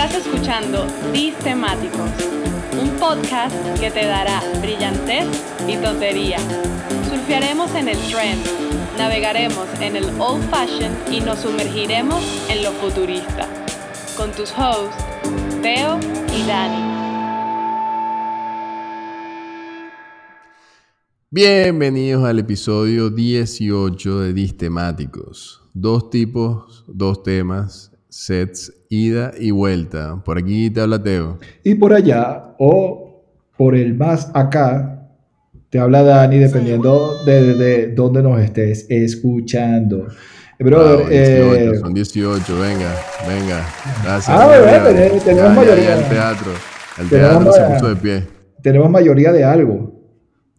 Estás escuchando Temáticos, un podcast que te dará brillantez y tontería. Surfearemos en el trend, navegaremos en el old fashion y nos sumergiremos en lo futurista. Con tus hosts, Teo y Dani. Bienvenidos al episodio 18 de Distemáticos. Dos tipos, dos temas, sets, ida y vuelta. Por aquí te habla Teo. Y por allá, o por el más acá, te habla Dani, dependiendo de, dónde nos estés escuchando. Brother, eh, son 18, venga, venga. Gracias. Ah, bueno, tenemos mayoría. el teatro, el teatro se puso de pie. Tenemos mayoría de algo.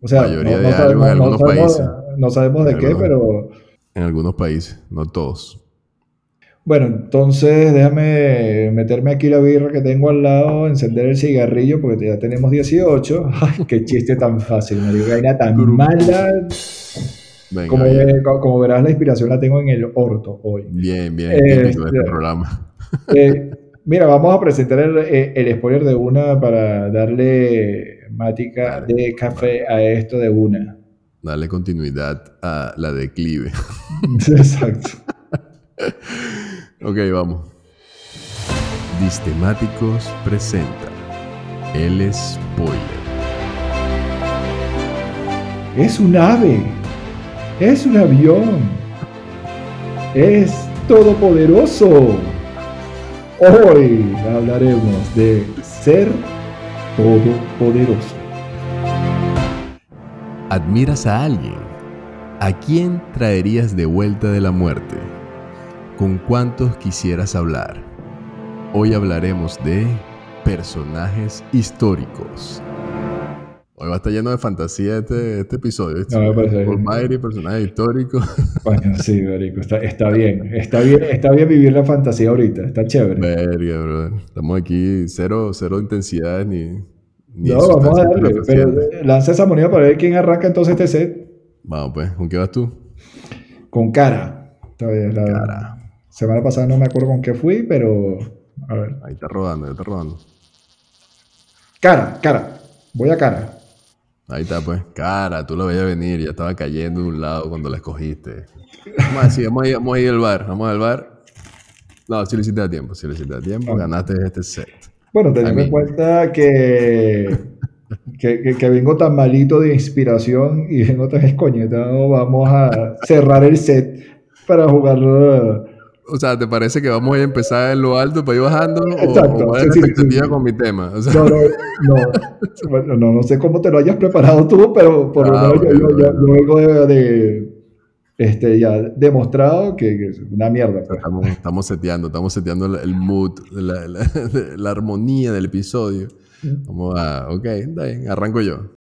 O sea, mayoría de algo en algunos países. No sabemos de qué, pero... En algunos países, no todos. Bueno, entonces déjame meterme aquí la birra que tengo al lado, encender el cigarrillo, porque ya tenemos 18. Ay, qué chiste tan fácil, me digo, vaina tan mala. como, como, verás, la inspiración la tengo en el orto hoy. Bien, bien, eh, este programa. Eh, mira, vamos a presentar el, eh, el, spoiler de una para darle mática de café a esto de una. Darle continuidad a la declive. Exacto. Ok, vamos. Distemáticos presenta el spoiler. Es un ave. Es un avión. Es todopoderoso. Hoy hablaremos de ser todopoderoso. ¿Admiras a alguien? ¿A quién traerías de vuelta de la muerte? ¿Con cuántos quisieras hablar? Hoy hablaremos de personajes históricos. Hoy va a estar lleno de fantasía este, este episodio. No, me parece Por personajes históricos. Bueno, sí, Marico, está, está, bien. Está bien. Está bien vivir la fantasía ahorita. Está chévere. Verga, bro. Estamos aquí cero, cero intensidad ni. ni no, vamos a darle. Pero lanza esa moneda para ver quién arranca entonces este set. Vamos, pues. ¿Con qué vas tú? Con cara. Está bien, la cara. Semana pasada no me acuerdo con qué fui, pero. A ver. Ahí está rodando, ahí está rodando. Cara, cara. Voy a cara. Ahí está, pues. Cara, tú lo veías venir, ya estaba cayendo de un lado cuando la escogiste. Vamos a decir, vamos a ir, vamos a ir al bar. Vamos al bar. No, si le hiciste a tiempo, si le hiciste a tiempo, ganaste este set. Bueno, teniendo en cuenta que, que, que, vengo tan malito de inspiración y vengo tan escoñetado, vamos a cerrar el set para jugarlo o sea, ¿te parece que vamos a empezar en lo alto para ir bajando? Exacto. ¿O, o con mi tema? no, no, no, no, no, sé cómo te lo hayas preparado tú, pero por lo ah, menos yo, yo, luego de, este, ya demostrado que, es una mierda. Pues. Estamos, estamos seteando, estamos seteando el mood, la, la, la armonía del episodio. Vamos a, ok, está bien, arranco yo.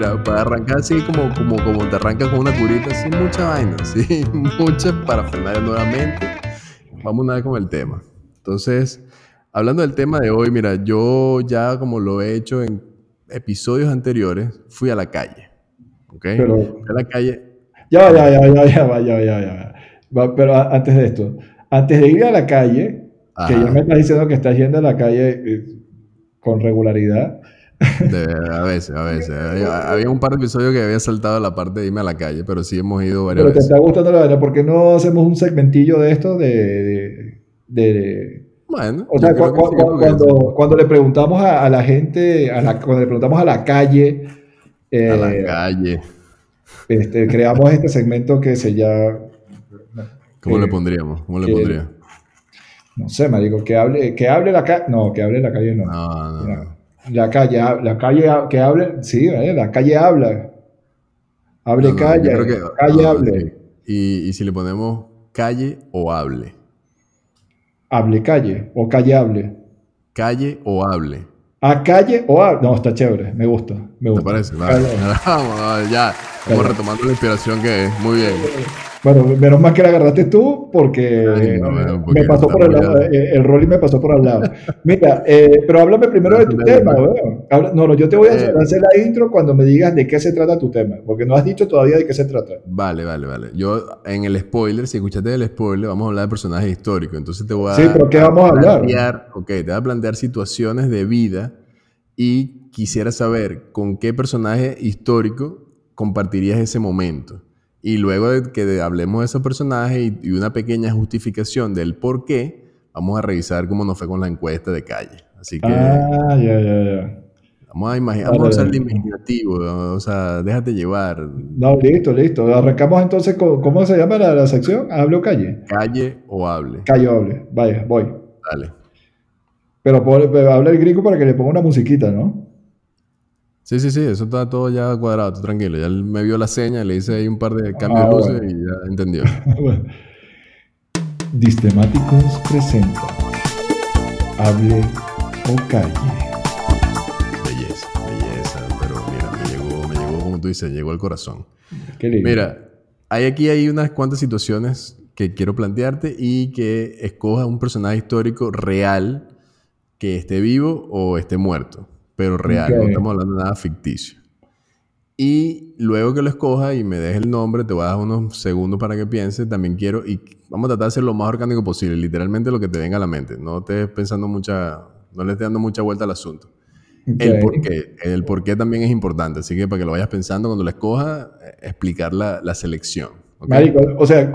Para arrancar así como, como, como te arrancas con una curita, sin mucha vaina, sí, mucha para frenar nuevamente. Vamos vez con el tema. Entonces, hablando del tema de hoy, mira, yo ya como lo he hecho en episodios anteriores, fui a la calle. ¿Ok? Pero, fui a la calle. Ya, ya, ya, ya, ya, ya, ya, ya. Pero antes de esto, antes de ir a la calle, que ya me estás diciendo que estás yendo a la calle eh, con regularidad, a veces, a veces. Había, un par de episodios que había saltado la parte de irme a la calle, pero sí hemos ido varias pero te está gustando la verdad, ¿por qué no hacemos un segmentillo de esto de... de, bueno, o sea, cuando, le preguntamos a, la gente, a la, cuando le preguntamos a la calle... a la eh, calle. Este, creamos este segmento que se llama... ¿Cómo le pondríamos? ¿Cómo le pondría? No sé, marico, que hable, que hable la calle... No, que hable la calle no. no. no. La calle, la calle que hable, sí, ¿eh? la calle habla. Hable calle, calle hable. Y, si le ponemos calle o hable. Hable calle o calle hable. Calle o hable. A calle o hable. No, está chévere, me gusta. Me gusta. ¿Te parece? Vamos, ya. Vamos retomando la inspiración que es. Muy bien. Bueno, menos mal que la agarraste tú porque, me pasó por el lado, el rol y me pasó por al lado. Mira, eh, pero háblame primero de tu tema. No, no, yo te voy a eh. hacer la intro cuando me digas de qué se trata tu tema, porque no has dicho todavía de qué se trata. Vale, vale, vale. Yo en el spoiler, si escuchaste el spoiler, vamos a hablar de personajes históricos. Entonces te voy a... Sí, pero ¿qué vamos a hablar? Ok, te voy a plantear situaciones de vida y quisiera saber con qué personaje histórico compartirías ese momento. Y luego de que hablemos de esos personajes y, una pequeña justificación del por qué, vamos a revisar cómo nos fue con la encuesta de calle. Así que. Ah, ya, ya, ya. Vamos a imaginar, vamos a ser imaginativo, o sea, déjate llevar. No, listo, listo. Arrancamos entonces con, ¿cómo se llama la, sección? ¿Hable o calle? Calle o hable. Calle o hable. Vaya, voy. Dale. Pero, pero habla el gringo para que le ponga una musiquita, ¿no? Sí, sí, sí, eso está todo ya cuadrado, tranquilo. Ya él me vio la seña, le hice ahí un par de cambios de ah, luces y ya entendió. Distemáticos presenta Hable o calle. Belleza, belleza, pero mira, me llegó, me llegó, como tú dices, llegó al corazón. Qué lindo. Mira, hay aquí hay unas cuantas situaciones que quiero plantearte y que escoja un personaje histórico real que esté vivo o esté muerto pero real, no estamos hablando de nada ficticio. Y luego que lo escoja y me deje el nombre, te voy a dar unos segundos para que pienses. También quiero, y vamos a tratar de ser lo más orgánico posible, literalmente lo que te venga a la mente. No estés pensando mucha, no le estés dando mucha vuelta al asunto. El por qué, el por qué también es importante. Así que para que lo vayas pensando cuando lo escojas, eh, explicar la, la selección. Marico, o sea,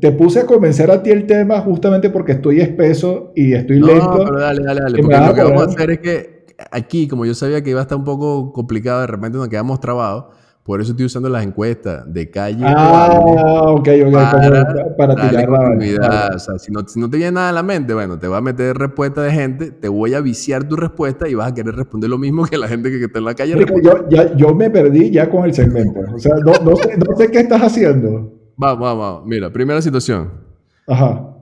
te puse a convencer a ti el tema justamente porque estoy espeso y estoy lento. No, pero dale, dale, dale. Porque lo que vamos a hacer es que aquí, como yo sabía que iba a estar un poco complicado, de repente nos quedamos trabados. Por eso estoy usando las encuestas de calle. Ah, ok, ok. Para, para tirar la O sea, si no, si no, te viene nada a la mente, bueno, te va a meter respuesta de gente, te voy a viciar tu respuesta y vas a querer responder lo mismo que la gente que, está en la calle. Yo, ya, yo me perdí ya con el segmento. O sea, no, no, sé, no sé qué estás haciendo. Vamos, vamos, vamos. Mira, primera situación. Ajá.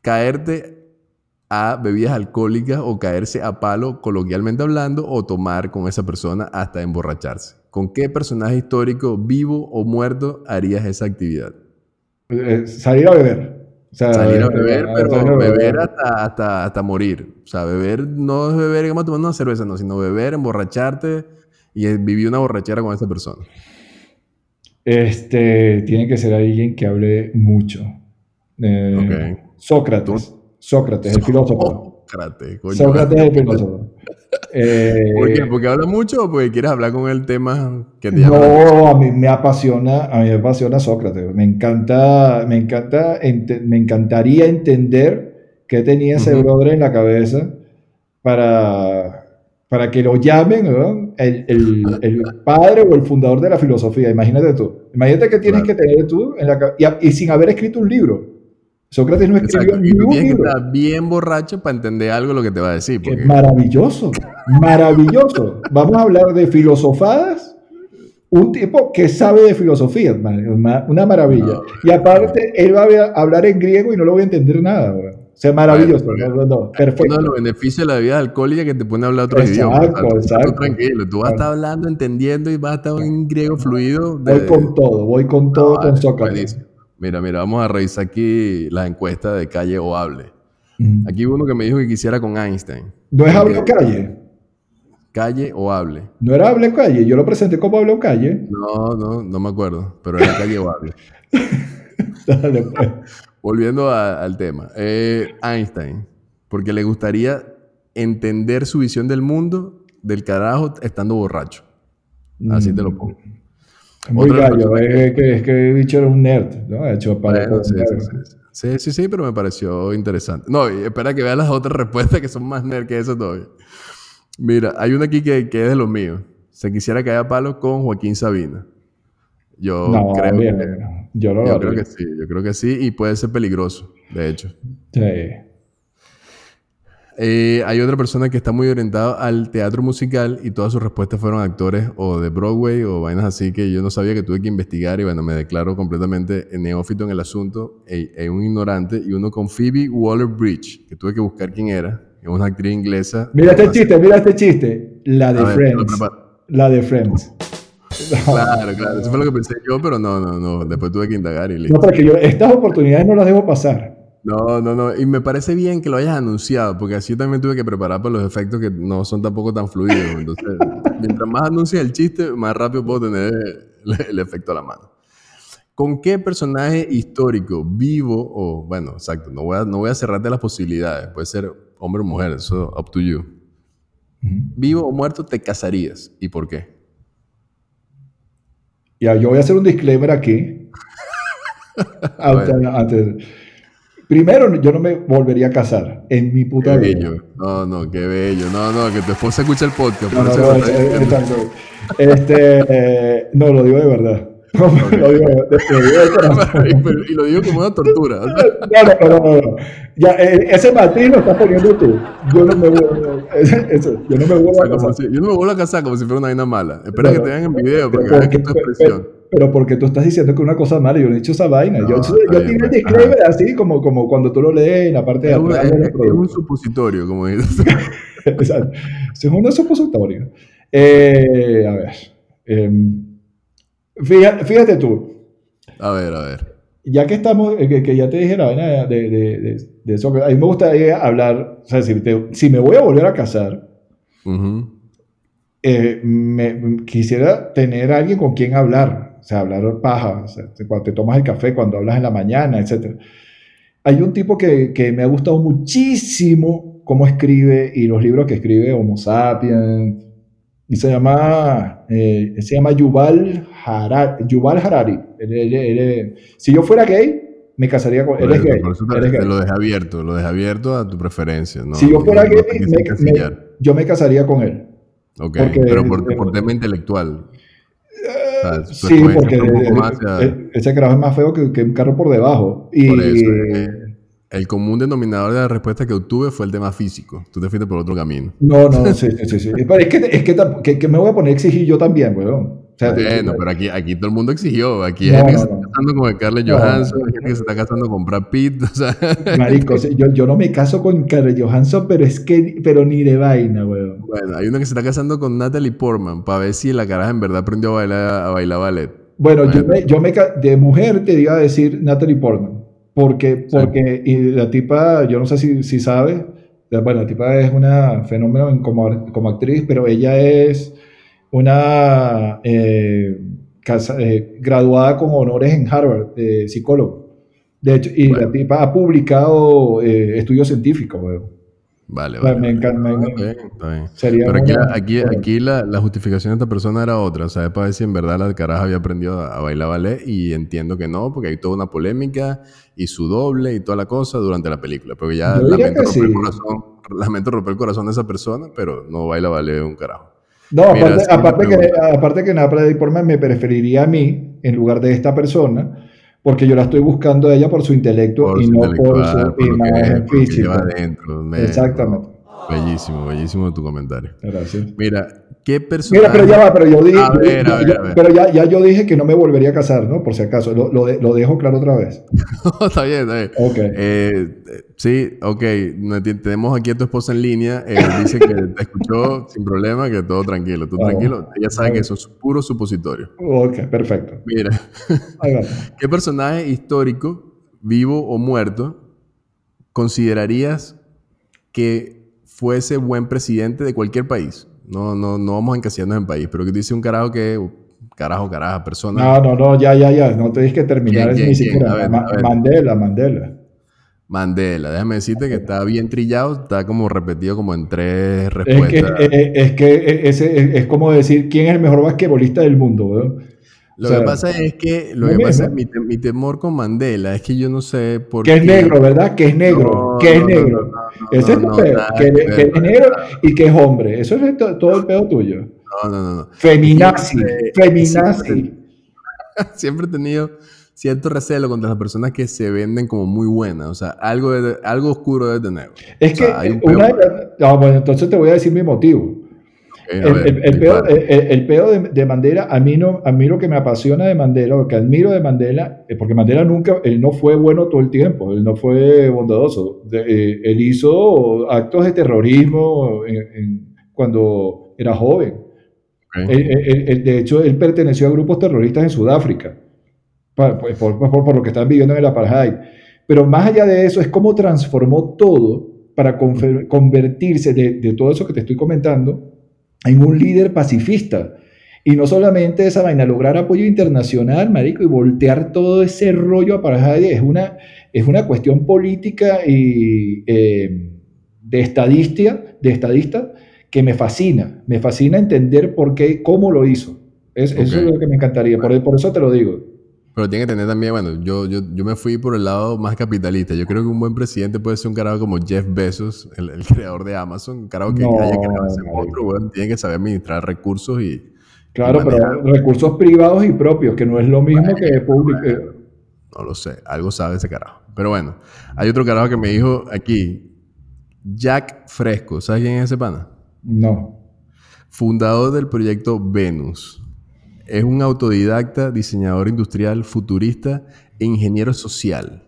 Caerte a bebidas alcohólicas o caerse a palo, coloquialmente hablando, o tomar con esa persona hasta emborracharse. ¿Con qué personaje histórico, vivo o muerto, harías esa actividad? Eh, salir a beber. salir a beber, pero beber hasta, hasta, hasta, morir. O sea, beber no es beber, digamos, tomando una cerveza, no, sino beber, emborracharte y vivir una borrachera con esa persona. Este, tiene que ser alguien que hable mucho. Eh, Sócrates. Sócrates, el filósofo. Sócrates, coño. Sócrates, el filósofo. Eh, ¿Por qué? ¿Porque habla mucho o porque quieres hablar con el tema que te No, a mí me apasiona, a mí me apasiona Sócrates. Me encanta, me encanta, me encantaría entender qué tenía ese brother en la cabeza para, para que lo llamen el, el, el, padre o el fundador de la filosofía. Imagínate tú. Imagínate que tienes que tener tú en la y, y sin haber escrito un libro. Sócrates no escribió Exacto. ningún y libro. Bien borracho para entender algo lo que te va a decir. Porque... Maravilloso, maravilloso. Vamos a hablar de filosofadas. Un tipo que sabe de filosofía, una maravilla. Y aparte, él va a hablar en griego y no lo voy a entender nada. O sea, maravilloso. perfecto. Uno de los beneficios de la vida alcohólica que te pone a hablar otro idioma. Exacto, exacto. tranquilo. Tú vas a estar hablando, entendiendo y vas a estar en griego fluido. Voy con todo, voy con todo con Sócrates. Mira, mira, vamos a revisar aquí la encuesta de calle o hable. Aquí uno que me dijo que quisiera con Einstein. ¿No es hable o calle? Calle o hable. ¿No era hable o calle? Yo lo presenté como hable o calle. No, no, no me acuerdo, pero era calle o hable. Dale, pues. Volviendo al tema. Eh, Einstein, porque le gustaría entender su visión del mundo del carajo estando borracho. Así te lo pongo. Muy gallo, es que, es que el bicho era un nerd, ¿no? Hecho para sí, sí, sí, pero me pareció interesante. No, y espera que veas las otras respuestas que son más nerd que eso todavía. Mira, hay una aquí que, que es de los míos. Se quisiera caer a palo con Joaquín Sabina. Yo creo que, yo, yo creo que sí, yo creo que sí, y puede ser peligroso, de hecho. Sí. Eh, hay otra persona que está muy orientada al teatro musical y todas sus respuestas fueron actores o de Broadway o vainas así que yo no sabía que tuve que investigar y bueno, me declaro completamente neófito en el asunto, e, e un ignorante y uno con Phoebe Waller-Bridge, que tuve que buscar quién era, es una actriz inglesa. Mira este chiste, mira este chiste, la de Friends. la de Friends. Claro, claro, eso fue lo que pensé yo, pero no, no, no, después tuve que indagar y listo. No, yo estas oportunidades no las dejo pasar. No, no, no, y me parece bien que lo hayas anunciado, porque así también tuve que preparar para los efectos que no son tampoco tan fluidos. Entonces, mientras más anuncias el chiste, más rápido puedo tener el, el efecto a la mano. ¿Con qué personaje histórico, vivo o, bueno, exacto, no voy a, no voy a cerrarte las posibilidades, puede ser hombre o mujer, eso up to you. Vivo o muerto, te casarías. ¿Y por qué? Ya, yo voy a hacer un disclaimer aquí. antes- Primero, yo no me volvería a casar en mi puta Qué vida. bello. No, no, qué bello. No, no, que tu esposa escuche el podcast. No, eh. Este, eh, no, lo digo de verdad. lo digo, lo digo de corazón. y, lo digo como una tortura. No, no, no, no, no. Ya, eh, ese matiz lo estás poniendo tú. Yo no me vuelvo, eso, yo no me vuelvo o sea, a casar. si- yo no me vuelvo a casar como si fuera una vaina mala. Espera que te vean en video porque Pero vean que tu expresión. Pero- porque tú estás diciendo que es una cosa mala, yo no he dicho esa vaina. No, yo yo tiré el pues, disclaimer así como, como cuando tú lo lees en la parte de Es, atrás es- de los es un supositorio, como dices. Exacto. Es un supositorio. Eh, a ver. em, fíjate, fíjate tú, A ver, a ver. ya que estamos, eh, que, que ya te dije la vaina de, de, de- de- a mí me gustaría hablar, o sea, si, te- si me voy a volver a casar, Ujú. Eh, me, quisiera tener a alguien con quien hablar, o sea, hablar paja, o sea, cuando te tomas el café, cuando hablas en la mañana, etc. Hay un tipo que, que me ha gustado muchísimo cómo escribe y los libros que escribe Homo Sapiens, y se llama, eh, se llama Yuval Harari. Yuval Harari. Él- él- él- si yo fuera gay, me casaría con él. Es gay. por eso te, él es te gay. lo dejé abierto, lo dejé abierto a tu preferencia. ¿no? si yo fuera No- gay, te me- me- yo me casaría con él. Ok, porque- pero por, por tema intelectual. O sea, tu Sí, escogencia porque más ese carajo es más feo que, que un carro por debajo. Y, Por eso, eh, el común denominador de la respuesta que obtuve fue el tema físico. Tú te fuiste por otro camino. No, no, sí, sí, sí. sí. Pero es que, es que- que me voy a poner a exigir yo también, weón. O sea, Bueno, pero aquí, aquí todo el mundo exigió. Aquí hay No, gente que se está casando con Scarlett Johansson, hay gente que se está casando con Brad Pitt. O sea, Marico, yo, yo no me caso con Scarlett Johansson, pero es que, pero ni de vaina, weón. bueno, hay uno que se está casando con Natalie Portman para ver si la caraja en verdad aprendió a bailar, a bailar ballet. Bueno, yo me, yo me de mujer te iba a decir Natalie Portman, porque, porque y la tipa, yo no sé si, si sabes, bueno, la tipa es una fenómeno en- como, como actriz, pero ella es una eh, casa- eh, graduada con honores en Harvard, de psicólogo. De hecho, y Bueno. la tipa ha publicado eh, estudios científicos, weón. Vale, vale. me encanta, me- Está bien, está bien. Sería Pero aquí, una- aquí, aquí la, la justificación de esta persona era otra, o sea, es para ver si en verdad la caraja había aprendido a, a bailar ballet y entiendo que no, porque hay toda una polémica y su doble y toda la cosa durante la película, pero ya lamento romper, el corazón, lamento romper el corazón de esa persona, pero no baila ballet un carajo. No, aparte, aparte que, aparte que Natalie Portman me preferiría a mí en lugar de esta persona, porque yo la estoy buscando a ella por su intelecto Por y su no por su por imagen por física. lleva adentro. me- Exactamente. Bellísimo, bellísimo tu comentario. Gracias. Mira, ¿qué personaje? Mira, pero ya va, pero yo dije, A ver, yo- a ver, yo- a ver. pero ya, ya yo dije que no me volvería a casar, ¿no? Por si acaso, lo, lo, de- lo dejo claro otra vez. está bien, está bien. Ok. Eh, eh, sí, ok. Tenemos aquí a tu esposa en línea. Él dice que te escuchó sin problema, que todo tranquilo. Tú Ah, tranquilo. Ella sabe bueno. que eso es puro supositorio. Ok, perfecto. Mira. ¿qué personaje histórico, vivo o muerto, considerarías que fuese buen presidente de cualquier país? No, no, no vamos a encasillarnos en país, pero que dice un carajo que, carajo, caraja, persona. No, no, no, ya, ya, ya. No te dije que terminar ¿Quién, ni quién, siquiera. quién? A ver, Ma- a ver. Mandela, Mandela. Mandela, déjame decirte que está bien trillado, está como repetido como en tres Es que, respuestas. eh, es, que eh, ese es, es como decir quién es el mejor basquetbolista del mundo, weón. Lo o sea, que pasa es que, lo que pasa mismo. mi, mi temor con Mandela es que yo no sé por Que es qué- negro, ¿verdad? Que es negro, No, que es no, negro. no, no, no, Ese es no, tu no, nada que, es negro y que es hombre. Eso es to- todo el pedo tuyo. No, no, no, no. Feminazi, Siempre- feminazi. siempre- Siempre he tenido cierto recelo contra las personas que se venden como muy buenas. O sea, algo, de- algo oscuro debe tener. Es O que sea, una peor. de las- ah, bueno, entonces te voy a decir mi motivo. El, ver, el- el pedo de, de Mandela, a mí, no, a mí lo que me apasiona de Mandela, lo que admiro de Mandela, es porque Mandela nunca, él no fue bueno todo el tiempo, él no fue bondadoso. De- eh, él hizo actos de terrorismo en- en- cuando era joven. de hecho, él perteneció a grupos terroristas en Sudáfrica, pues, por, por, lo que están viviendo en el apartheid. Pero más allá de eso, es cómo transformó todo para convertirse de, de todo eso que te estoy comentando en un líder pacifista. Y no solamente esa vaina, lograr apoyo internacional, marico, y voltear todo ese rollo apartheid es una, es una cuestión política y eh, de estadista, de estadista que me fascina. Me fascina entender por qué, cómo lo hizo. Es, Eso es lo que me encantaría. Por, por, eso te lo digo. Pero tiene que tener también, bueno, yo, yo, yo, me fui por el lado más capitalista. Yo creo que un buen presidente puede ser un carajo como Jeff Bezos, el, creador de Amazon, un carajo que haya creado ese monstruo, tiene que saber administrar recursos y... Claro, pero recursos privados y propios, que no es lo mismo que público. No lo sé, algo sabe ese carajo. Pero bueno, hay otro carajo que me dijo aquí, Jack Fresco, ¿sabes quién es ese pana? No. Fundador del proyecto Venus. Es un autodidacta, diseñador industrial, futurista e ingeniero social.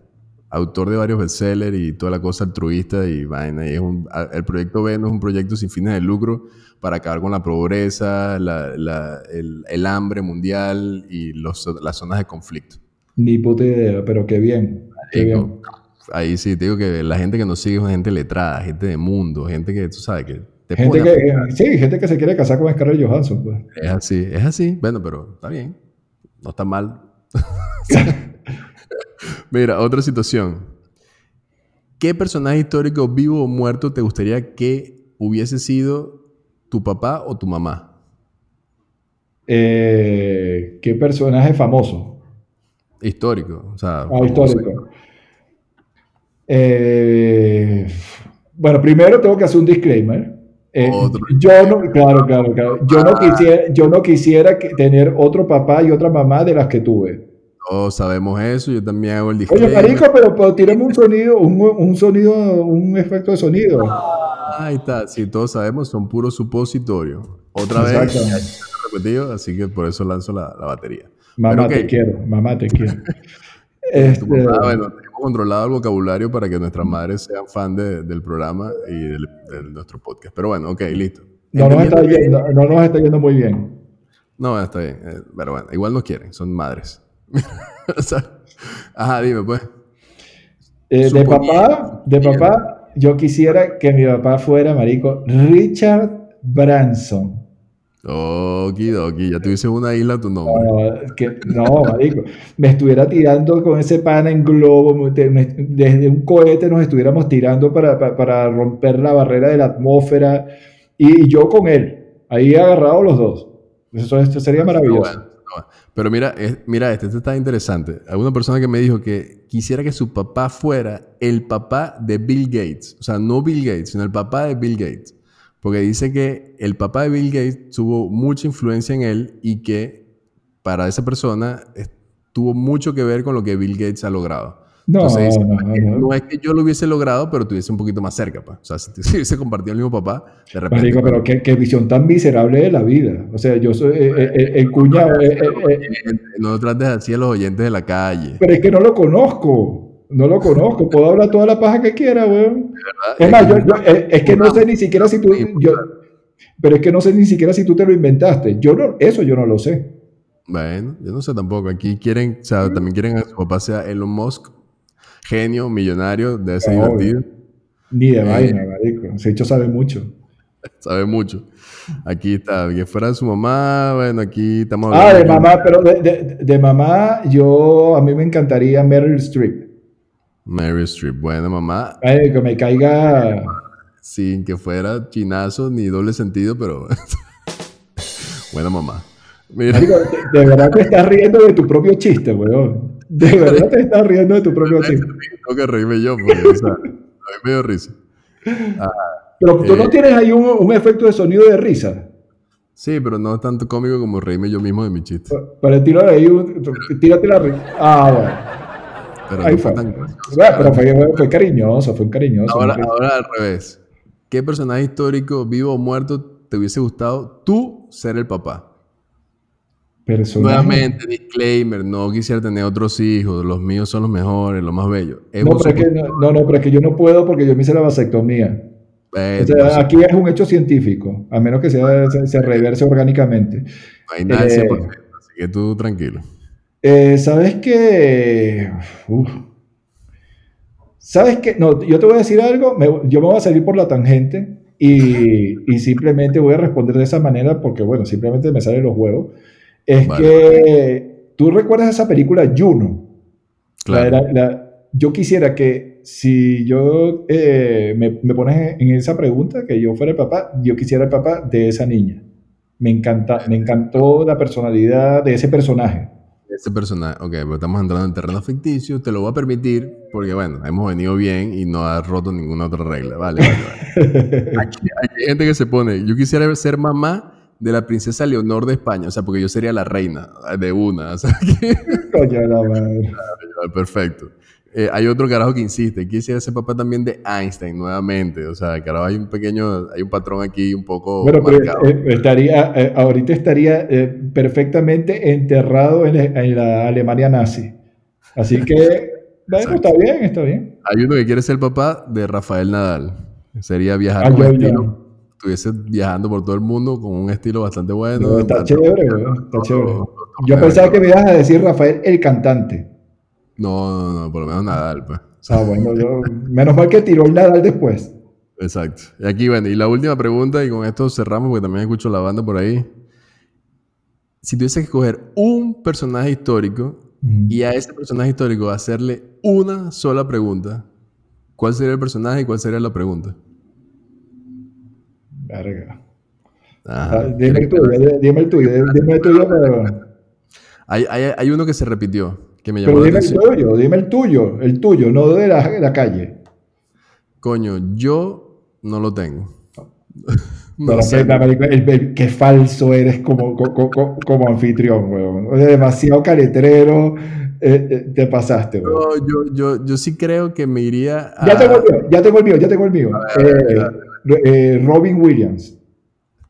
Autor de varios bestsellers y toda la cosa altruista y vaina. Y es el proyecto Venus es un proyecto sin fines de lucro para acabar con la pobreza, el, hambre mundial y las zonas de conflicto. Ni puta idea, pero qué bien. Qué bien. Ahí sí, te digo que la gente que nos sigue es gente letrada, gente de mundo, gente que, tú sabes, que gente que, sí, gente que se quiere casar con Scarlett Johansson. Pues. Es así, es así. Bueno, pero está bien. No está mal. Mira, otra situación. ¿Qué personaje histórico vivo o muerto te gustaría que hubiese sido tu papá o tu mamá? Eh, ¿Qué personaje famoso? Histórico. O sea, ah, histórico. Eh, bueno, primero tengo que hacer un disclaimer. Eh, yo no, claro, claro, claro. Yo no ah. quisiera, yo no quisiera tener otro papá y otra mamá de las que tuve. Todos sabemos eso, yo también hago el disclaimer. Oye, marico, pero, pero un sonido, un, un, sonido, un efecto de sonido. Ahí está, sí, todos sabemos, son puros supositorios. Otra vez, repetido, así que por eso lanzo la, la batería. Mamá te quiero, mamá te quiero. este... bueno, tenemos controlado el vocabulario para que nuestras madres sean fan de, del programa y de, nuestro podcast. Pero bueno, ok, listo. No nos, está yendo, no nos está yendo muy bien. No, está bien. Eh, pero bueno, igual nos quieren, son madres. Ajá, dime pues. Eh, de papá, de papá, yo quisiera que mi papá fuera, marico, Richard Branson. Okidoki, ya tuviese una isla tu nombre. No, que, no, marico. Me estuviera tirando con ese pana en globo, desde un cohete nos estuviéramos tirando para, para, romper la barrera de la atmósfera y, yo con él, ahí agarrado los dos. Eso, esto sería maravilloso. Pero mira, mira este, este está interesante. Alguna persona que me dijo que quisiera que su papá fuera el papá de Bill Gates. O sea, no Bill Gates, sino el papá de Bill Gates. Porque dice que el papá de Bill Gates tuvo mucha influencia en él y que para esa persona tuvo mucho que ver con lo que Bill Gates ha logrado. No, no, es que yo lo hubiese logrado, pero tuviese un poquito más cerca. Pues. O sea, si, hubiese compartido el mismo papá, de repente. Marico, pero qué, qué, visión tan miserable de la vida. O sea, yo soy eh, eh, eh, el cuñado. no trates así a los oyentes de la calle. Pero es que no lo conozco. No lo conozco, puedo hablar toda la paja que quiera, weón. Es más, yo, eh, es que no sé ni siquiera si tú. Yo, pero es que no sé ni siquiera si tú te lo inventaste. Yo no, eso yo no lo sé. Bueno, yo no sé tampoco. Aquí quieren, o sea, también quieren que su papá sea Elon Musk, genio, millonario, de ese divertido. Ni de eh, vaina, marico. Se hecho sabe mucho. Sabe mucho. Aquí está, que fuera su mamá, bueno, aquí estamos Ah, de mamá, pero de, de, de, mamá, yo, a mí me encantaría Meryl Streep. Mary Streep, buena mamá. Ay, que me caiga. Sin que fuera chinazo ni doble sentido, pero. buena mamá. Mira. de, verdad te estás riendo de tu propio chiste, weón. De verdad te estás riendo de tu propio chiste. Tengo que reírme yo, porque, o sea, a mí me dio risa. Ah, pero tú no eh, tienes ahí un, un, efecto de sonido de risa. Sí, pero no es tanto cómico como reírme yo mismo de mi chiste. Pero tírate ahí, un, tírate la risa. Ah, bueno. Pero fue tan pero fue, cariñoso, fue cariñoso. Ahora, ahora al revés. ¿Qué personaje histórico, vivo o muerto, te hubiese gustado tú ser el papá? Nuevamente, disclaimer, no quisiera tener otros hijos, los míos son los mejores, los más bellos. no, pero es que, no, no, pero es que yo no puedo porque yo me hice la vasectomía. o sea, aquí es un hecho científico, a menos que sea, se, reverse orgánicamente. No hay nada eh, así que tú tranquilo. Eh, ¿Sabes qué? ¿Sabes qué? No, yo te voy a decir algo, yo me voy a salir por la tangente y, y, simplemente voy a responder de esa manera porque, bueno, simplemente me salen los huevos. Es que tú recuerdas esa película Juno. Claro. yo quisiera que si yo eh, me, me, pones en esa pregunta, que yo fuera el papá, yo quisiera el papá de esa niña. Me, encanta, me encantó la personalidad de ese personaje. Ese personaje, ok, pero estamos entrando en terreno ficticio, te lo voy a permitir, porque bueno, hemos venido bien y no ha roto ninguna otra regla. Vale, vale, vale. Aquí, hay gente que se pone, yo quisiera ser mamá de la princesa Leonor de España, o sea, porque yo sería la reina de una, o sea, que... Coño, la madre. Perfecto. Eh, hay otro carajo que insiste, quisiera ser papá también de Einstein nuevamente, o sea, carajo, hay un pequeño, hay un patrón aquí un poco Bueno, pero eh, estaría, eh, ahorita estaría perfectamente enterrado en, la Alemania nazi. Así que, bueno, está bien, está bien. Hay uno que quiere ser papá de Rafael Nadal, sería viajar ah, con estilo, estuviese viajando por todo el mundo con un estilo bastante bueno. está chévere, está chévere. Yo pensaba que me ibas a decir Rafael el cantante. No, no, no, por lo menos Nadal, pues. Ah, bueno, yo, menos mal que tiró el Nadal después. Exacto. Y aquí, bueno, y la última pregunta, y con esto cerramos, porque también escucho la banda por ahí. Si tuviese que escoger un personaje histórico y a ese personaje histórico hacerle una sola pregunta, ¿cuál sería el personaje y cuál sería la pregunta? Verga. Ah, dime, el tuyo, dime el tuyo, dime el tuyo, Hay, hay, hay uno que se repitió. Pero dime el tuyo, dime el tuyo, el tuyo, no de la, calle. Coño, yo no lo tengo. no sé. qué falso eres como, como, anfitrión, weón. demasiado caretrero. Eh, eh, te pasaste, weón. No, yo, yo, yo sí creo que me iría a... Ya tengo el mío, ya tengo el mío, ya tengo el mío. Eh, Robin Williams.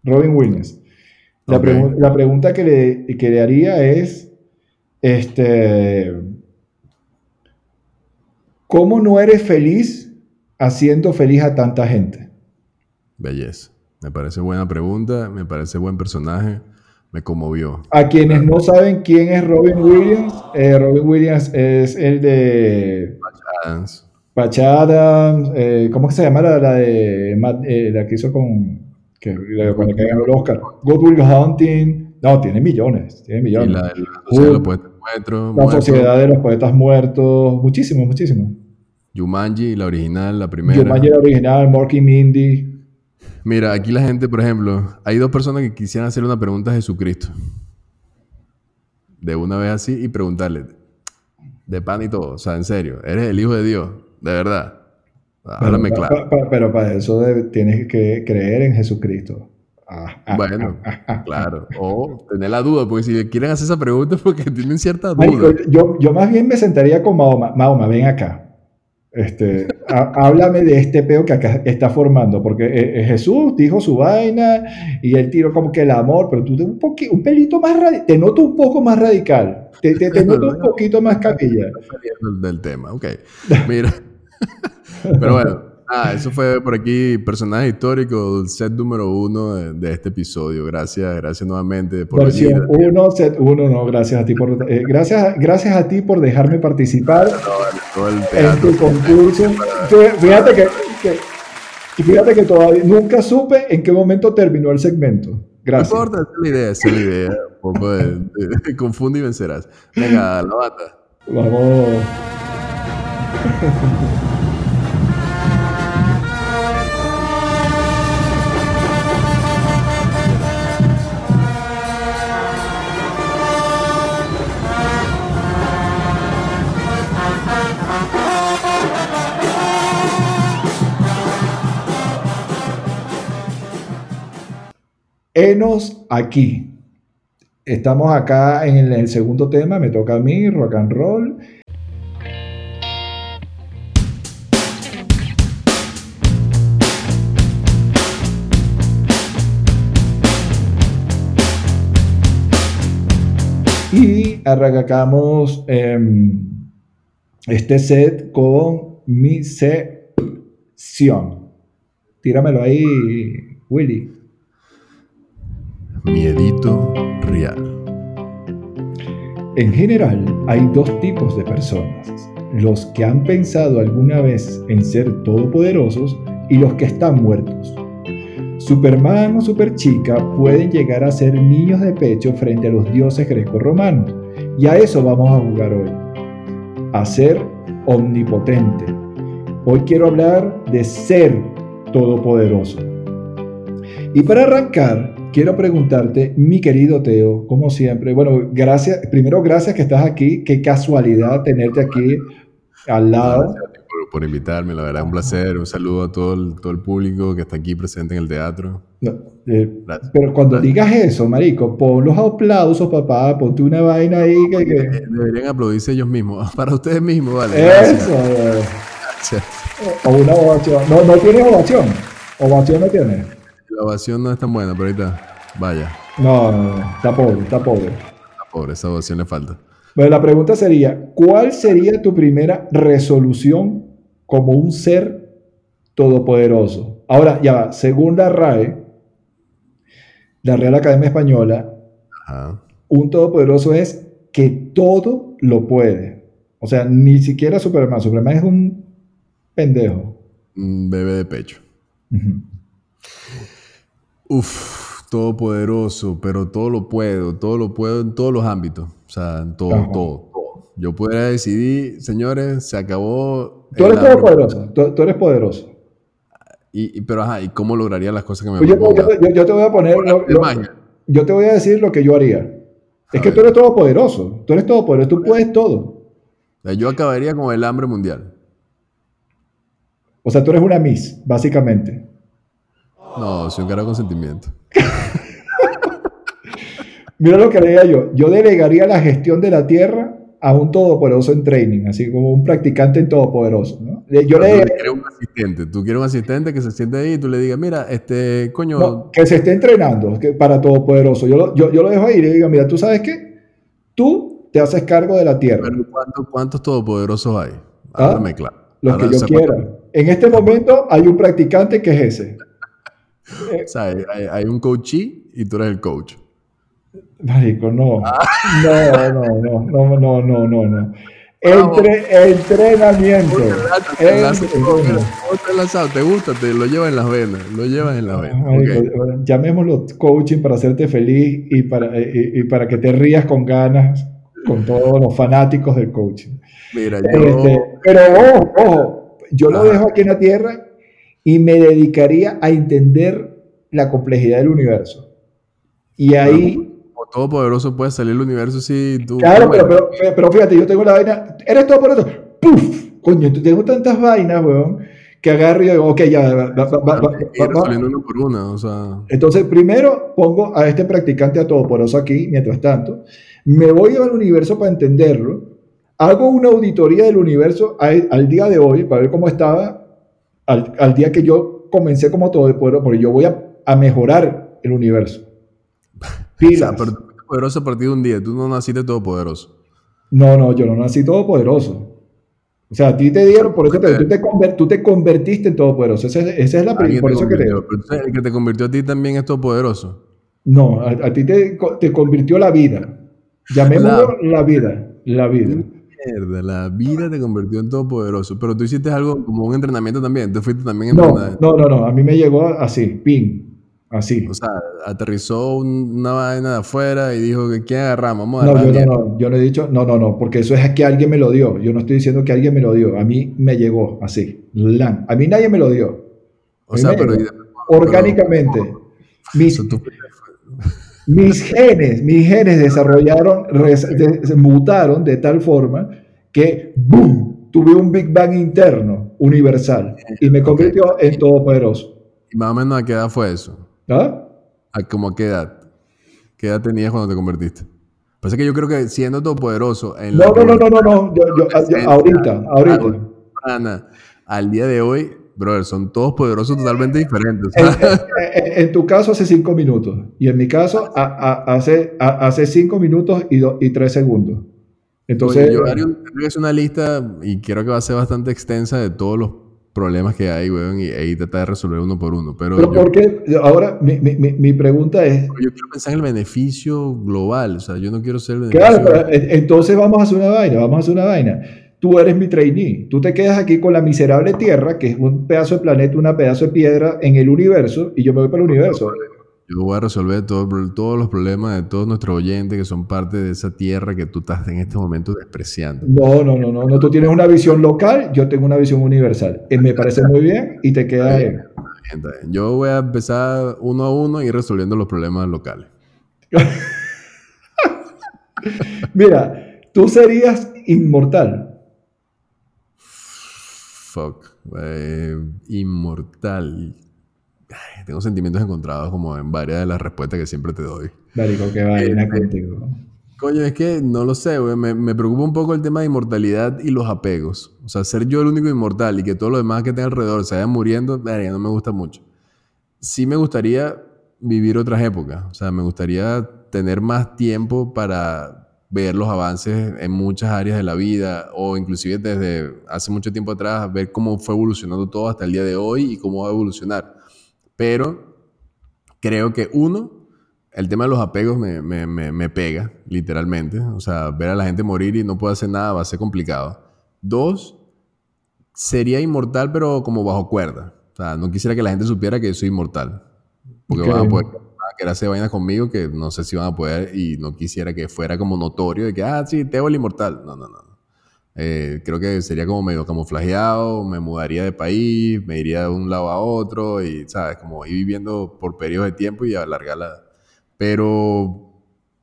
Robin Williams. La, la pregunta que le, que le haría es este, ¿Cómo no eres feliz haciendo feliz a tanta gente? Belleza. Me parece buena pregunta, me parece buen personaje, me conmovió. A quienes no saben quién es Robin Williams, eh, Robin Williams es el de... Patch Adams, eh, ¿cómo se llama la, de eh, la que hizo con, que, el que ganó el Oscar? Good Will Hunting. No, tiene millones, tiene millones. Y la, la Sociedad de los Poetas Muertos, muchísimo, muchísimo. Jumanji, la original, la primera. Jumanji, la original, Morky Mindy. Mira, aquí la gente, por ejemplo, hay dos personas que quisieran hacer una pregunta a Jesucristo. De una vez así y preguntarle, de pan y todo, o sea, en serio, eres el Hijo de Dios, de verdad. Háblame claro. pero para eso tienes que creer en Jesucristo. Bueno, claro. O tener la duda, porque si quieren hacer esa pregunta es porque tienen cierta duda. yo, yo más bien me sentaría con Mahoma. Mahoma, ven acá. Este, háblame de este peo que acá está formando, porque eh, eh, Jesús dijo su vaina y él tiró como que el amor, pero tú te un, poquito, un pelito más radical, te noto un poco más radical, te, te, noto un poquito más capilla. del tema, ok. Mira, pero bueno, Ah, eso fue por aquí, personaje histórico del set número uno de, este episodio. Gracias, gracias nuevamente por Versión uno, set uno, no, gracias a ti por eh, gracias, gracias a ti por dejarme participar en tu concurso. Fíjate que, fíjate que todavía nunca supe en qué momento terminó el segmento. Gracias. No importa, es la idea, es la idea. De, confunde y vencerás. Venga, la bata. Vamos. Enos aquí. Estamos acá en el, segundo tema, me toca a mí, rock and roll. Y arrancamos em, este set con mi sección. Tíramelo ahí, Willy. Miedito real. En general, hay dos tipos de personas. Los que han pensado alguna vez en ser todopoderosos y los que están muertos. Superman o Superchica pueden llegar a ser niños de pecho frente a los dioses greco-romanos. Y a eso vamos a jugar hoy. A ser omnipotente. Hoy quiero hablar de ser todopoderoso. Y para arrancar, quiero preguntarte, mi querido Teo, como siempre, bueno, gracias, primero gracias que estás aquí, qué casualidad tenerte aquí al lado. Por, por, invitarme, la verdad, un placer. Un saludo a todo el, todo el público que está aquí presente en el teatro. Eh, pero cuando digas eso, marico, pon los aplausos, papá, ponte una vaina ahí que... que... Deberían aplaudirse ellos mismos, para ustedes mismos, vale. Eso. Gracias. O una ovación. No, no tienes ovación. Ovación no tienes. La ovación no es tan buena, pero ahorita, vaya. No, no, no, está pobre, está pobre. Está pobre, esa ovación le falta. Bueno, la pregunta sería, ¿cuál sería tu primera resolución como un ser todopoderoso? Ahora, ya va, según la RAE, la Real Academia Española, Ajá. un todopoderoso es que todo lo puede. O sea, ni siquiera Superman. Superman es un pendejo. Un bebé de pecho. Uh -huh. Uf, todopoderoso, pero todo lo puedo, todo lo puedo en todos los ámbitos. O sea, en todo, Ajá. todo, todo. Yo pudiera decidir, señores, se acabó. Tú eres todopoderoso, tú, tú, eres poderoso. Y, y, pero, ajá, ¿y cómo lograría las cosas que me yo, yo, yo, yo, te voy a poner. Lo, lo, yo te voy a decir lo que yo haría. Es que tú eres todopoderoso. Tú eres todopoderoso. Tú puedes todo. Yo acabaría con el hambre mundial. O sea, tú eres una Miss, básicamente. No, soy un cara con sentimiento. Mira lo que leía yo. Yo delegaría la gestión de la tierra a un todopoderoso en training, así como un practicante en todopoderoso. ¿no? Yo le tú quieres un asistente. Tú quieres un asistente que se siente ahí y tú le digas, mira, este, coño. No, que se esté entrenando que para todopoderoso. Yo lo, yo, yo lo dejo ahí y le digo, mira, tú sabes qué? Tú te haces cargo de la tierra. Pero ¿cuántos, cuántos todopoderosos hay? ¿Ah? Háblame claro. Los que yo quiera. En este momento hay un practicante que es ese. O sea, hay, hay, un coachee y tú eres el coach. Marico, no. Ah. No, no, no, no, no, no, no, no. Entre, entrenamiento. ¿Te gusta? Te lo llevas en las venas. Lo llevas en las venas. Marico, okay. Llamémoslo coaching para hacerte feliz y para, y, y para que te rías con ganas con todos los fanáticos del coaching. Mira, yo... Este, pero ojo, ojo, yo lo dejo aquí en la Tierra y me dedicaría a entender la complejidad del universo. Y ahí... Como todopoderoso puede salir el universo si tú... Claro, pero, pero, pero, fíjate, yo tengo la vaina... ¿Eres todopoderoso? ¡Puf! Coño, tengo tantas vainas, weón, que agarro y digo, ok, ya... Va, va, va, va una por una, o sea... Entonces, primero pongo a este practicante a todopoderoso aquí, mientras tanto. Me voy al universo para entenderlo. Hago una auditoría del universo al, al día de hoy para ver cómo estaba al, al, día que yo comencé como todopoderoso, porque yo voy a, a mejorar el universo. Pilas. O sea, pero tú eres poderoso a partir de un día, tú no naciste todopoderoso. No, no, yo no nací todopoderoso. O sea, a ti te dieron, por eso te, tú, te conver, tú te convertiste en todopoderoso. Esa es, esa es la primera, por eso que te digo. Pero el que te convirtió a ti también es todopoderoso. No, a, a ti te, te, convirtió la vida. Llamémoslo la, la vida. La vida. Mierda, la vida te convirtió en todopoderoso. Pero tú hiciste algo como un entrenamiento también. Tú fuiste también no, no, no, no. A mí me llegó así, ping. Así. O sea, aterrizó una vaina de afuera y dijo que quién agarramos. Vamos a no, yo no, no, yo no he dicho, no, no, no, porque eso es que alguien me lo dio. Yo no estoy diciendo que alguien me lo dio. A mí me llegó así. Lan. A mí nadie me lo dio. O sea, pero, pero, orgánicamente. Pero, mis, mis genes, mis genes desarrollaron, se mutaron de tal forma que ¡boom! tuve un Big Bang interno, universal, y me convirtió okay. en todopoderoso. ¿Y más o menos a qué edad fue eso? ¿Ah? ¿A como a qué edad? ¿Qué edad tenías cuando te convertiste? Pasa que yo creo que siendo todopoderoso... En no, no, no, no, no, no, yo, yo, yo, ahorita, ahorita. Ana, al día de hoy, brother, son todos poderosos totalmente diferentes. En, en, en, tu caso hace cinco minutos y en mi caso a, a, hace, a, hace cinco minutos y, do, y tres segundos. Entonces, Oye, yo haría una lista y quiero que va a ser bastante extensa de todos los problemas que hay, weón, y ahí tratar de resolver uno por uno. Pero, Pero yo, ¿por qué? Ahora, mi, mi, mi- pregunta es, yo quiero pensar en el beneficio global, o sea, yo no quiero ser el beneficio... claro, pero, entonces vamos a hacer una vaina, vamos a hacer una vaina. Tú eres mi trainee, tú te quedas aquí con la miserable Tierra, que es un pedazo de planeta, una pedazo de piedra en el universo, y yo me voy para el universo. Yo voy a resolver todo- todos los problemas de todos nuestros oyentes que son parte de esa tierra que tú estás en este momento despreciando. No, no, no, no, no, tú tienes una visión local, yo tengo una visión universal. Eh, me parece muy bien y te queda ahí. Yo voy a empezar uno a uno y ir resolviendo los problemas locales. Mira, tú serías inmortal. Fuck. eh, inmortal. Ay, tengo sentimientos encontrados como en varias de las respuestas que siempre te doy. Marico, qué vaina contigo. Coño, es que no lo sé, güey. Me, me preocupa un poco el tema de inmortalidad y los apegos. O sea, ser yo el único inmortal y que todos los demás que estén alrededor se vayan muriendo, no me gusta mucho. Sí me gustaría vivir otras épocas. O sea, me gustaría tener más tiempo para ver los avances en muchas áreas de la vida o inclusive desde hace mucho tiempo atrás, ver cómo fue evolucionando todo hasta el día de hoy y cómo va a evolucionar. Pero creo que uno, el tema de los apegos me, me- me- me pega, literalmente. O sea, ver a la gente morir y no poder hacer nada va a ser complicado. Dos, sería inmortal, pero como bajo cuerda. O sea, no quisiera que la gente supiera que soy inmortal. Porque Ok. van a poder a querer hacer vainas conmigo que no sé si van a poder y no quisiera que fuera como notorio de que, ah, sí, Teo el inmortal. No, no, no. Eh, creo que sería como medio camuflajeado, me mudaría de país, me iría de un lado a otro y, ¿sabes? Como ir viviendo por periodos de tiempo y alargarla. Pero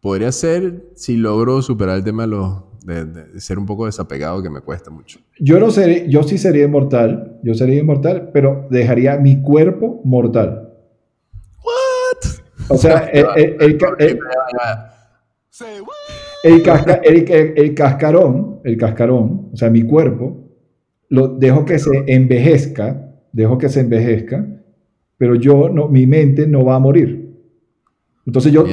podría ser si logro superar el tema de, de, de ser un poco desapegado, que me cuesta mucho. Yo no seré, yo sí sería inmortal, yo sería inmortal, pero dejaría mi cuerpo mortal. O sea, el, el- el el- el casca- el- el- el cascarón, el cascarón, o sea, mi cuerpo, lo dejo que se envejezca, dejo que se envejezca, pero yo no, mi mente no va a morir. Entonces yo,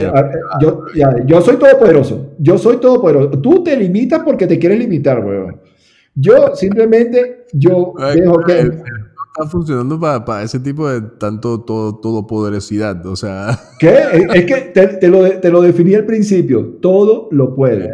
yo, ya, yo soy todopoderoso, yo soy todopoderoso. Tú te limitas porque te quieres limitar, weón. Yo simplemente, yo dejo que... eh, está funcionando para ese tipo de tanto todo, todopoderosidad. O sea, ¿Qué? Es- Es que te, te lo, te lo definí al principio, todo lo puedes.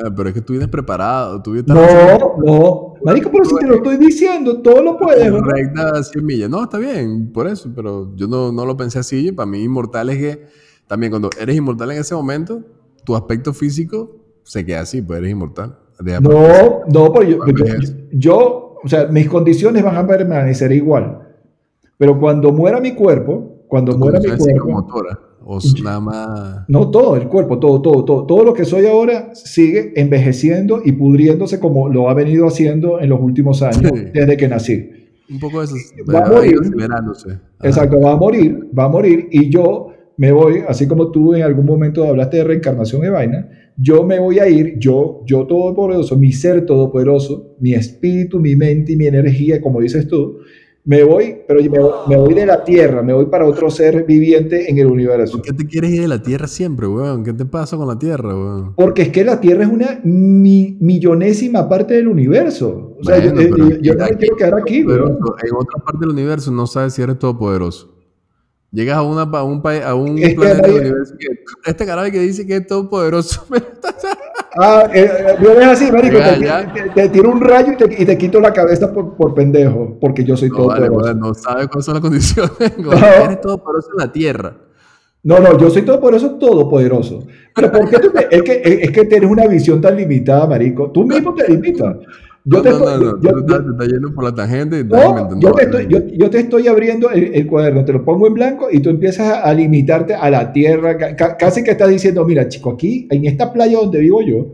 bueno, pero es que tú vienes preparado. Tú estás No, no. Marico, pero si te lo estoy diciendo, todo lo puedes. ¿no? recta a 100 millas. No, está bien, por eso, pero yo no, no lo pensé así. Para mí, inmortal es que también cuando eres inmortal en ese momento, tu aspecto físico se queda así, pues eres inmortal. No, no, pero yo, yo- yo, o sea, mis condiciones van a permanecer igual. Pero cuando muera mi cuerpo, cuando muera mi cuerpo, psicomotora, o s- nada más. no todo, el cuerpo, todo, todo, todo, todo lo que soy ahora sigue envejeciendo y pudriéndose como lo ha venido haciendo en los últimos años Sí. desde que nací. Un poco de eso. Va a morir. Exacto, va a morir, va a morir y yo me voy, así como tú en algún momento hablaste de reencarnación de vaina, yo me voy a ir, yo, yo todopoderoso, mi ser todopoderoso, mi espíritu, mi mente y mi energía, como dices tú, me voy, pero me, me voy de la tierra, me voy para otro ser viviente en el universo. ¿Por qué te quieres ir de la Tierra siempre, weón? ¿Qué te pasa con la Tierra, weón? Porque es que la Tierra es una mi- millonésima parte del universo. O sea, Bueno, yo, pero yo- yo no me quiero quedar aquí, pero weón. En otra parte del universo no sabes si eres todopoderoso. Llegas a, una, a un, país, a un planeta del universo que este carajo que dice que es todopoderoso. Ah, eh, eh, no es así, marico. Ya, te, ya. te- te tiro un rayo y te, y te quito la cabeza por, por pendejo, porque yo soy no, todopoderoso. no sabes cuáles son las condiciones. No. Eres todopoderoso en la Tierra. No, no, yo soy todopoderoso, todopoderoso. Pero ¿por qué tú es, que, es que tienes una visión tan limitada, marico? Tú mismo te limitas. Yo no, te yendo por la tangente no, yo te estoy, yo, yo te estoy abriendo el, el cuaderno, te lo pongo en blanco y tú empiezas a, a limitarte a la tierra. ca- ca- casi que estás diciendo, mira, chico, aquí, en esta playa donde vivo yo,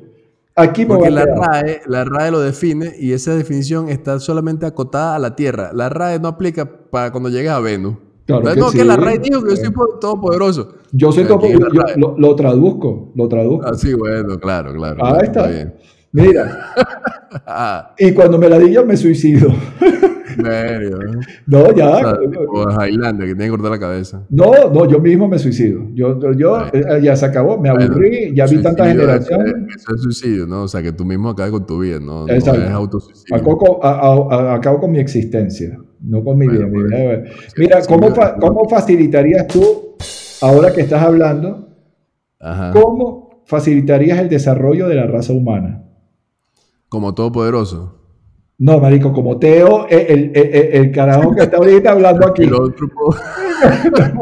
aquí me voy Porque a la. RAE, la RAE lo define y esa definición está solamente acotada a la Tierra. La RAE no aplica para cuando llegues a Venus. Claro que no, que la RAE dijo que yo soy po- todopoderoso. Yo soy Pero todo, ¿quién es yo- la yo RAE? lo, lo traduzco, lo traduzco. Ah, sí, bueno, claro, claro. Ahí claro, está. bien. Mira, y cuando me la di yo me suicido. medio. No, ya. O sea, tipo Highlander, que tiene que cortar la cabeza. No, no, yo mismo me suicido. Yo, yo, Bueno. eh, ya se acabó, me aburrí, ya vi Suicidio, tantas eso- es suicidio, ¿no? O sea, que tú mismo acabas con tu vida, ¿no? No Exacto. es autosuicidio. Acabo, con- a- a- a- acabo con mi existencia. No con mi Bueno, mi pues, sí, Mira, sí, ¿cómo, sí, fa- sí. ¿cómo facilitarías tú, ahora que estás hablando, Ajá. cómo facilitarías el desarrollo de la raza humana? Como todopoderoso. No, marico, como Teo, el, el- el- el carajo que está ahorita hablando aquí. Y lo otro puedo-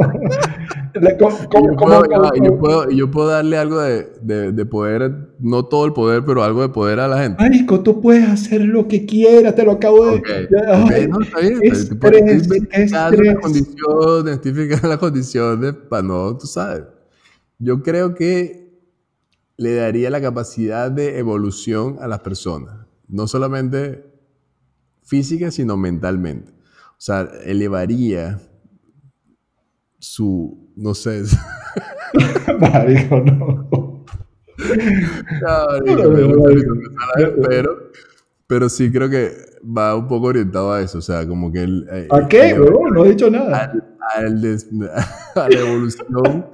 Le- ¿Cómo, y cómo- yo, puedo, cómo- y yo puedo- y yo puedo darle algo de, de- de poder, no todo el poder, pero algo de poder a la gente. Marico, tú puedes hacer lo que quieras, te lo acabo de... Ok, ya- ok, ay, no, está bien. estrés, estrés. las condiciones, estoy verificando las condiciones para no, tú sabes. Yo creo que le daría la capacidad de evolución a las personas, no solamente física, sino mentalmente. O sea, elevaría su, no sé, Marico, no. Me pero, pero sí creo que va un poco orientado a eso, o sea, como que el, eh, ¿A qué, el-? No he dicho nada. al- al des- a la evolución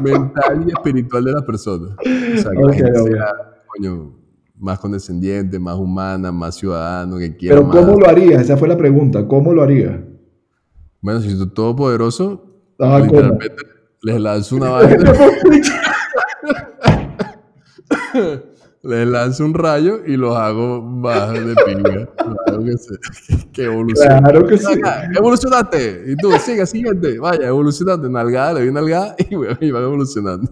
mental y espiritual de las personas. O sea, que la gente sea, coño, más condescendiente, más humana, más ciudadano, que quiera Pero más. ¿cómo lo harías? Esa fue la pregunta. ¿Cómo lo harías? Bueno, si soy todopoderoso, Ah, ¿cómo? literalmente les lanzo una vaina, les lanzo un rayo y los hago más de pinga. Hago que, se, que evolucionen. Claro que sí. Venga, evolucionaste. Y tú, sigue, siguiente. Vaya, evolucionaste. Nalgada, le doy nalgada y, bueno, y van evolucionando.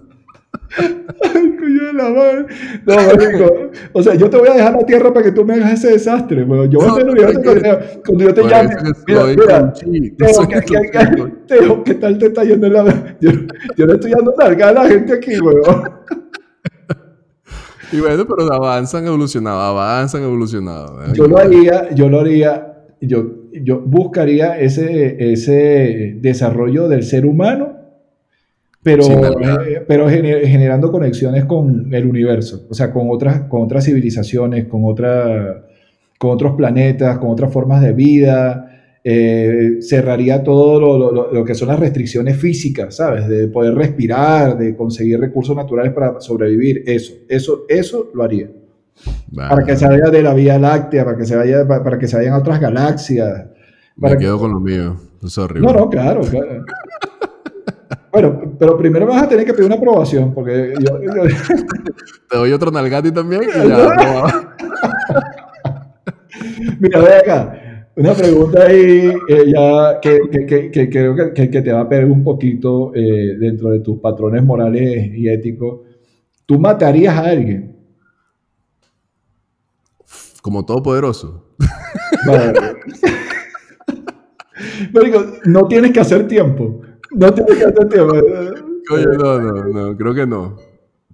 Ay, coño de la madre. No, marico. O sea, yo te voy a dejar la tierra para que tú me hagas ese desastre, weón. Yo voy a No, universo cuando, que- cuando yo te llame. que Mira, mira, Teo, ¿qué, qué- conchito. qué- Teo, ¿qué tal te está yendo en la... Yo, yo le estoy dando nalgada a la gente aquí, weón. Y bueno, pero avanzan evolucionado, avanzan evolucionado. ¿verdad? Yo lo haría, yo lo haría, yo, yo buscaría ese, ese desarrollo del ser humano, pero, eh, pero gener- generando conexiones con el universo, o sea, con otras, con otras civilizaciones, con, otra, con otros planetas, con otras formas de vida. Eh, cerraría todo lo, lo- lo- lo que son las restricciones físicas, ¿sabes? De poder respirar, de conseguir recursos naturales para sobrevivir. Eso, eso, eso lo haría para que se vaya de la Vía Láctea, para que se vaya, para, para que se vayan a otras galaxias. Me que- quedo con lo mío. Sorry. No, no, claro, claro. Bueno, pero primero vas a tener que pedir una aprobación, porque yo, yo- Te doy otro nalgati también y ya. mira, ve acá, una pregunta ahí eh, ya que, que- que- que creo que, te va a pegar un poquito eh, dentro de tus patrones morales y éticos. ¿Tú matarías a alguien? Como todopoderoso. Vale. Marico, no tienes que hacer tiempo. No tienes que hacer tiempo. Oye, no, no, no, creo que no.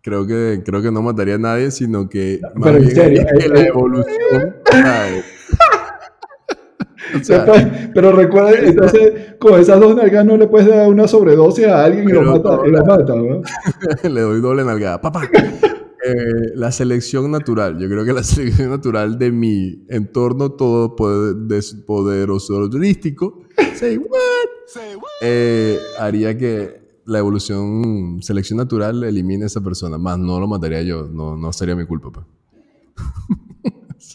Creo que, creo que no mataría a nadie, sino que Pero en serio, que eh, la eh. evolución. O sea, Después- pero recuerda, entonces, con esas dos nalgas no le puedes dar una sobredosis a alguien y lo mata, y lo mata, ¿no? le doy doble nalgada. Papá. Eh, la selección natural. Yo creo que la selección natural de mi entorno todo poderoso turístico say what, eh, haría que la evolución, selección natural elimine a esa persona. Más no lo mataría yo. No, no sería mi culpa. pues.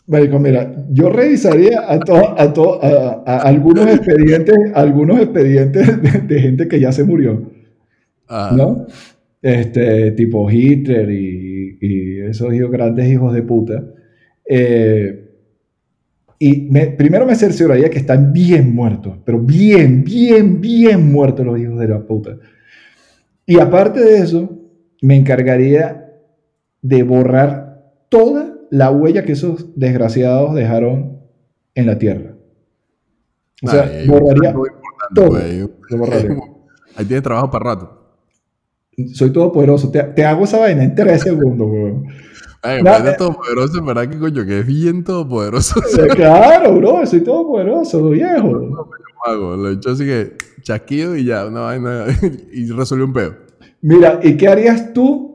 Marico, mira, yo revisaría a, to- a, to- a- a algunos expedientes, algunos expedientes de, de gente que ya se murió, Ajá. ¿no? Este, tipo Hitler y, y esos hijos, grandes hijos de puta. Eh, y me- primero me cercioraría que están bien muertos, pero bien, bien, bien muertos los hijos de la puta. Y aparte de eso, me encargaría de borrar toda la huella que esos desgraciados dejaron en la tierra. O sea, borraría todo. ahí- Lo borraría. Ahí tienes trabajo para rato. Soy todopoderoso. Te, te hago esa vaina en tres segundos, weón. Ay, me eh. todopoderoso, en verdad que coño, que es bien todopoderoso. Claro, bro, soy todopoderoso, viejo. Hago, lo he hecho así que chasquido y ya, una vaina y resolvió un peo. Mira, ¿y qué harías tú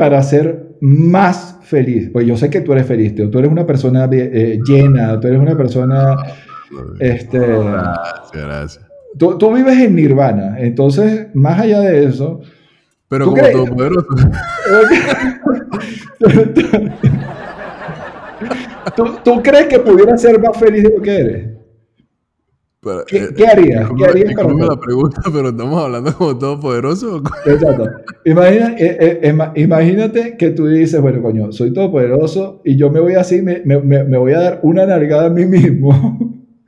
para ser más feliz? Pues yo sé que tú eres feliz, Teo. Tú eres una persona eh, llena, tú eres una persona... Este, Gracias, gracias. tú, tú vives en nirvana. Entonces, más allá de eso... Pero ¿Tú como crees? todopoderoso. ¿Tú, tú crees que pudieras ser más feliz de lo que eres? ¿Qué, eh, ¿Qué, harías? ¿Qué harías para la pregunta, pero estamos hablando como todopoderoso. Exacto. Imagina, eh, eh, imagínate que tú dices, bueno, coño, soy todopoderoso y yo me voy así, me, me, me voy a dar una nalgada a mí mismo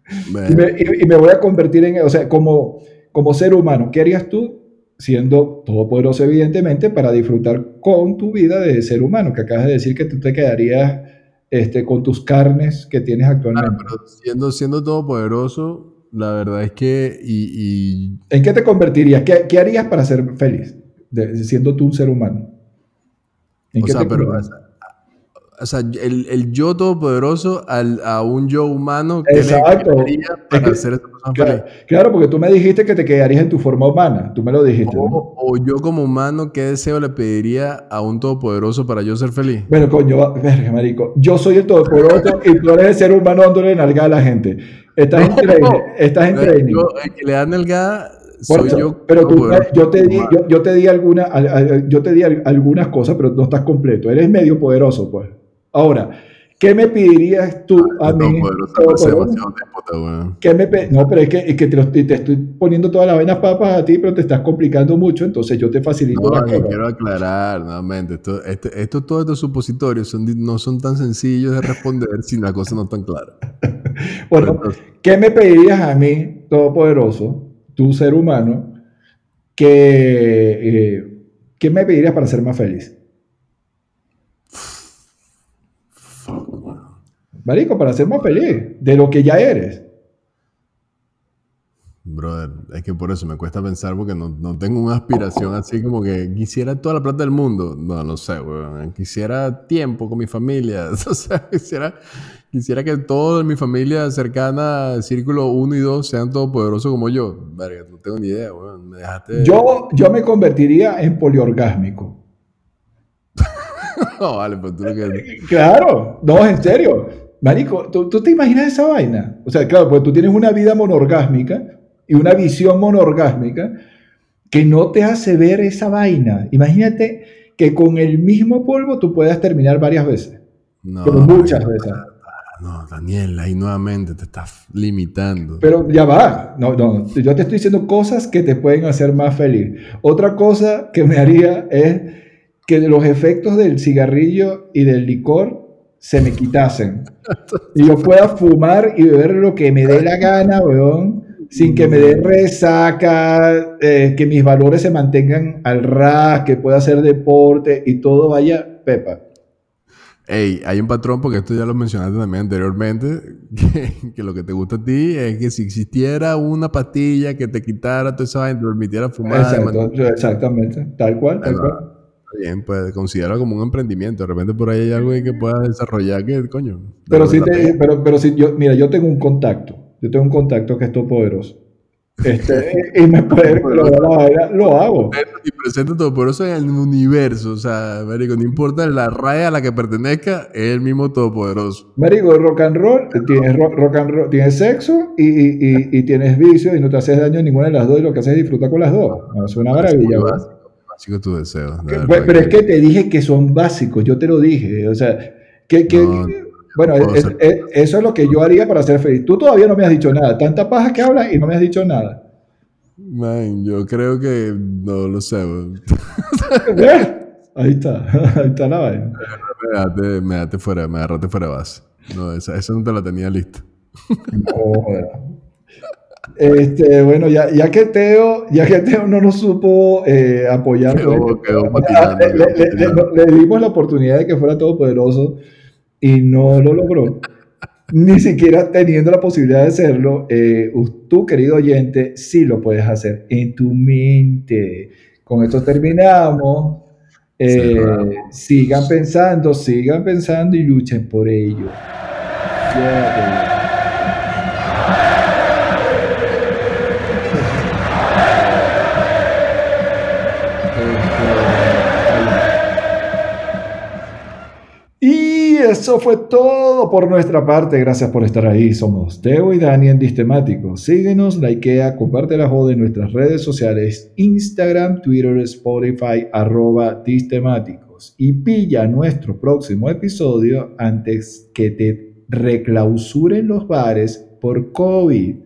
y, me, y, me, voy a convertir en, o sea, como, como ser humano. ¿Qué harías tú siendo todopoderoso, evidentemente, para disfrutar con tu vida de ser humano? Que acabas de decir que tú te quedarías este, con tus carnes que tienes actualmente. pero siendo, siendo todopoderoso, la verdad es que... Y, ¿En qué te convertirías? ¿Qué, ¿Qué, harías para ser feliz? siendo tú un ser humano. o sea, pero... O sea, el, el yo todopoderoso al, a un yo humano que Exacto. para hacer claro, claro, porque tú me dijiste que te quedarías en tu forma humana. Tú me lo dijiste. O, o, yo como humano, ¿qué deseo le pediría a un todopoderoso para yo ser feliz? Bueno, coño, verga, marico. Yo soy el todopoderoso y tú eres el ser humano dándole nalga a la gente. Estás en training. Estás en training. el que le da nalgada soy yo. Pero tú, yo te di, yo, yo te di alguna, yo te di algunas cosas, pero no estás completo. Eres medio poderoso, pues. Ahora, ¿qué me pedirías tú ah, a mí? ¿Qué me no, pero es que, es que te, te, estoy poniendo todas las vainas papas a ti, pero te estás complicando mucho, entonces yo te facilito no, la quiero aclarar nuevamente, esto, este, esto, todos estos supositorios son, no son tan sencillos de responder si la cosa no está clara. bueno, ¿qué me pedirías a mí, Todopoderoso, tu ser humano, que, eh, ¿qué me pedirías para ser más feliz? Marico, para ser más feliz de lo que ya eres. Brother, es que por eso me cuesta pensar porque no, no, tengo una aspiración así como que quisiera toda la plata del mundo. No, no sé, weón. Quisiera tiempo con mi familia. O sea, quisiera, quisiera que toda mi familia cercana, círculo 1 y 2, sean todopoderosos como yo. Verga, no tengo ni idea, weón. Me dejaste... Yo, yo me convertiría en poliorgásmico. no, vale, pues tú lo que... Claro, no, en serio. Marico, ¿tú, te imaginas esa vaina? O sea, claro, pues tú tienes una vida monorgásmica y una visión monorgásmica que no te hace ver esa vaina. Imagínate que con el mismo polvo tú puedas terminar varias veces. No, muchas veces. No, Daniel, ahí nuevamente te estás limitando. Pero ya va. No, no. Yo te estoy diciendo cosas que te pueden hacer más feliz. Otra cosa que me haría es que los efectos del cigarrillo y del licor se me quitasen. Y yo pueda fumar y beber lo que me dé la gana, weón, sin que me dé resaca, eh, que mis valores se mantengan al ras, que pueda hacer deporte y todo vaya pepa. Ey, hay un patrón, porque esto ya lo mencionaste también anteriormente, que, lo que te gusta a ti es que si existiera una pastilla que te quitara toda esa vaina, te permitiera fumar. exactamente, tal cual, tal cual bien, pues considera como un emprendimiento. De repente por ahí hay algo que pueda desarrollar que, coño. Pero sí, te, pero, pero sí, yo, mira, yo tengo un contacto. Yo tengo un contacto que es todo poderoso. Este, y me puede lo, lo hago. Y presenta Todopoderoso en el universo. O sea, Marico, no importa la raya a la que pertenezca, es el mismo Todopoderoso. Marico, rock and roll, tienes, rock, and roll, tienes sexo y, y, y, tienes vicio y no te haces daño a ninguna de las dos y lo que haces es disfrutar con las dos. Es una maravilla tu deseo. pero es que te dije que son básicos, yo te lo dije. O sea, que, bueno, eso es lo que yo haría para ser feliz. Tú todavía no me has dicho nada. Tanta paja que hablas y no me has dicho nada. Man, yo creo que no lo sé. ahí está, ahí está la vaina. Me dejaste, fuera, me agarraste fuera de base. No, esa, esa no te la tenía lista. No, este, bueno, ya, ya, que Teo, ya que Teo no nos supo eh, apoyar, le, dimos la oportunidad de que fuera todopoderoso y no lo logró. Ni siquiera teniendo la posibilidad de hacerlo, eh, tú, querido oyente, sí lo puedes hacer en tu mente. Con esto terminamos. Eh, sigan pensando, sigan pensando y luchen por ello. Eso fue todo por nuestra parte. Gracias por estar ahí. Somos Teo y Dani en Distemático. Síguenos, likea, comparte la joda en nuestras redes sociales, Instagram, Twitter, Spotify, arroba Distemáticos. Y pilla nuestro próximo episodio antes que te reclausuren los bares por COVID.